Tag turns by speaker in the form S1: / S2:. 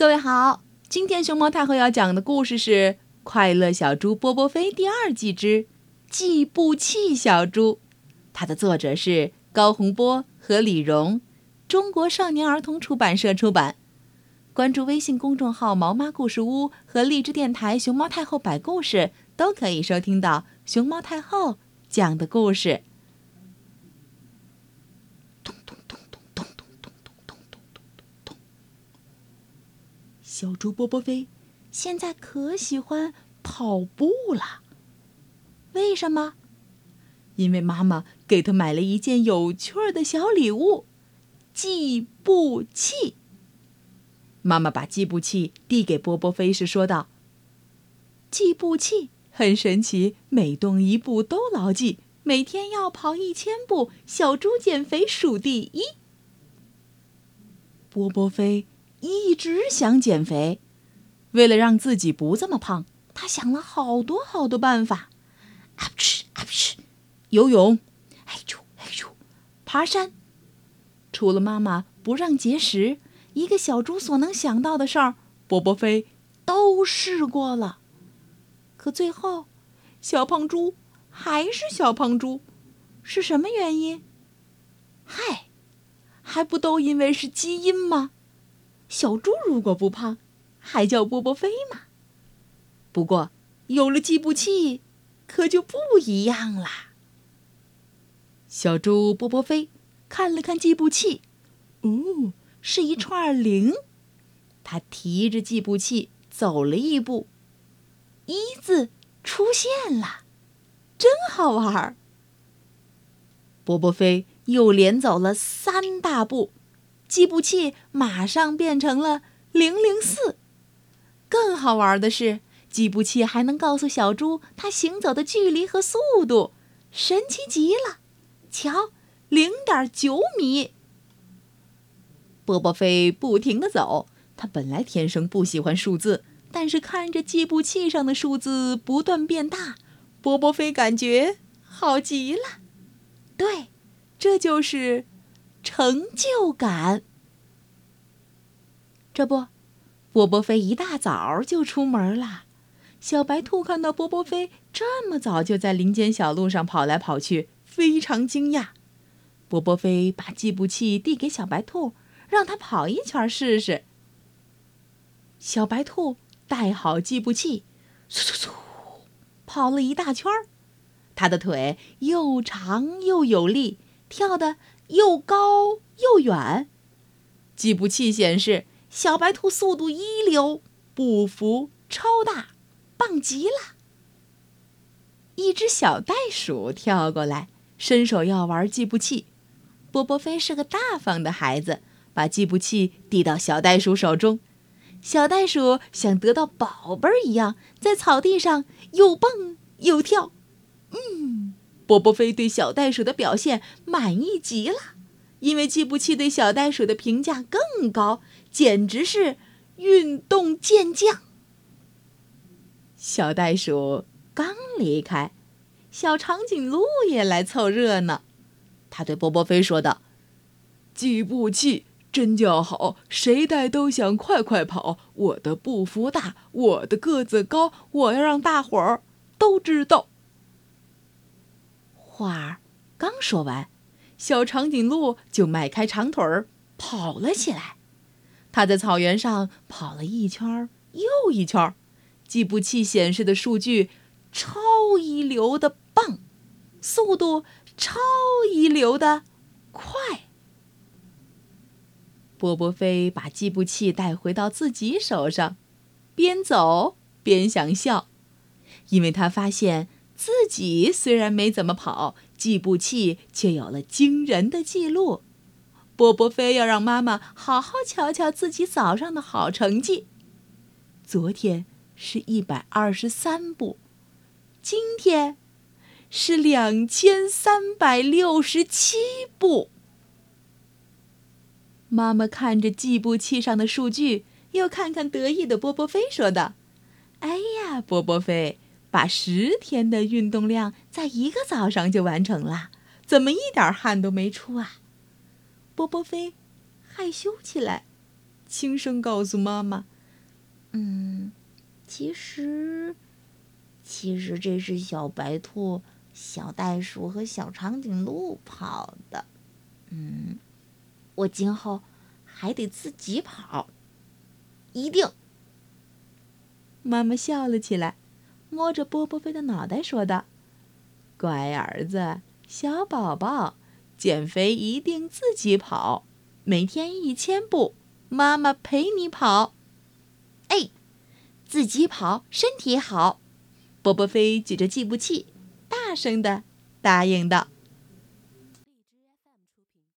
S1: 各位好，今天熊猫太后要讲的故事是《快乐小猪波波飞》第二季之《计步器小猪》，它的作者是高洪波和李荣，中国少年儿童出版社出版。关注微信公众号“毛妈故事屋”和荔枝电台“熊猫太后摆故事”，都可以收听到熊猫太后讲的故事。小猪波波飞现在可喜欢跑步了。为什么？因为妈妈给他买了一件有趣儿的小礼物——计步器。妈妈把计步器递给波波飞时说道：“计步器很神奇，每动一步都牢记。每天要跑一千步，小猪减肥数第一。”波波飞。一直想减肥，为了让自己不这么胖，他想了好多好多办法。啊不吃啊不吃，游泳，哎呦哎呦，爬山。除了妈妈不让节食，一个小猪所能想到的事儿，波波飞都试过了。可最后，小胖猪还是小胖猪，是什么原因？嗨，还不都因为是基因吗？小猪如果不胖，还叫波波飞吗？不过有了计步器，可就不一样啦。小猪波波飞看了看计步器，哦，是一串零。他提着计步器走了一步，一字出现了，真好玩。波波飞又连走了三大步。计步器马上变成了零零四。更好玩的是，计步器还能告诉小猪它行走的距离和速度，神奇极了！瞧，零点九米。波波飞不停地走，他本来天生不喜欢数字，但是看着计步器上的数字不断变大，波波飞感觉好极了。对，这就是。成就感。这不，波波飞一大早就出门了。小白兔看到波波飞这么早就在林间小路上跑来跑去，非常惊讶。波波飞把计步器递给小白兔，让他跑一圈试试。小白兔带好计步器，嗖嗖嗖，跑了一大圈儿。他的腿又长又有力，跳的。又高又远，计步器显示小白兔速度一流，步幅超大，棒极了。一只小袋鼠跳过来，伸手要玩计步器。波波飞是个大方的孩子，把计步器递到小袋鼠手中。小袋鼠像得到宝贝儿一样，在草地上又蹦又跳。嗯。波波飞对小袋鼠的表现满意极了，因为计步器对小袋鼠的评价更高，简直是运动健将。小袋鼠刚离开，小长颈鹿也来凑热闹。他对波波飞说道：“计步器真叫好，谁带都想快快跑。我的步幅大，我的个子高，我要让大伙儿都知道。”话儿刚说完，小长颈鹿就迈开长腿儿跑了起来。它在草原上跑了一圈又一圈，计步器显示的数据超一流的棒，速度超一流的快。波波飞把计步器带回到自己手上，边走边想笑，因为他发现。自己虽然没怎么跑，计步器却有了惊人的记录。波波飞要让妈妈好好瞧瞧自己早上的好成绩。昨天是一百二十三步，今天是两千三百六十七步。妈妈看着计步器上的数据，又看看得意的波波飞，说道：“哎呀，波波飞。”把十天的运动量在一个早上就完成了，怎么一点汗都没出啊？波波飞害羞起来，轻声告诉妈妈：“嗯，其实，其实这是小白兔、小袋鼠和小长颈鹿跑的。嗯，我今后还得自己跑，一定。”妈妈笑了起来，摸着波波飞的脑袋说道：“乖儿子，小宝宝，减肥一定自己跑，每天一千步。”妈妈陪你跑，哎，自己跑身体好。波波飞举着计步器，大声的答应道。